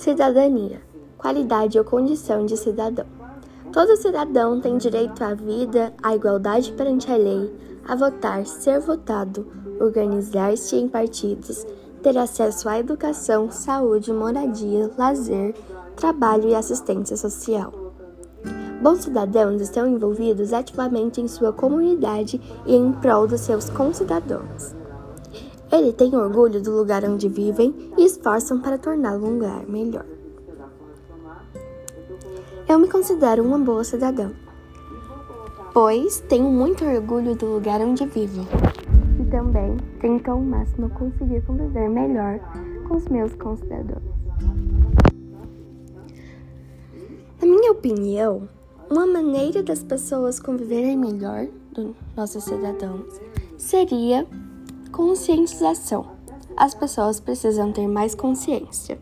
Cidadania qualidade ou condição de cidadão. Todo cidadão tem direito à vida, à igualdade perante a lei, a votar, ser votado, organizar-se em partidos, ter acesso à educação, saúde, moradia, lazer, trabalho e assistência social. Bons cidadãos estão envolvidos ativamente em sua comunidade e em prol dos seus concidadãos. Ele tem orgulho do lugar onde vivem e esforçam para torná-lo um lugar melhor. Eu me considero uma boa cidadã, pois tenho muito orgulho do lugar onde vivo e também tento ao máximo conseguir conviver melhor com os meus concidadãos. Na minha opinião, uma maneira das pessoas conviverem melhor dos nossos cidadãos seria conscientização. As pessoas precisam ter mais consciência.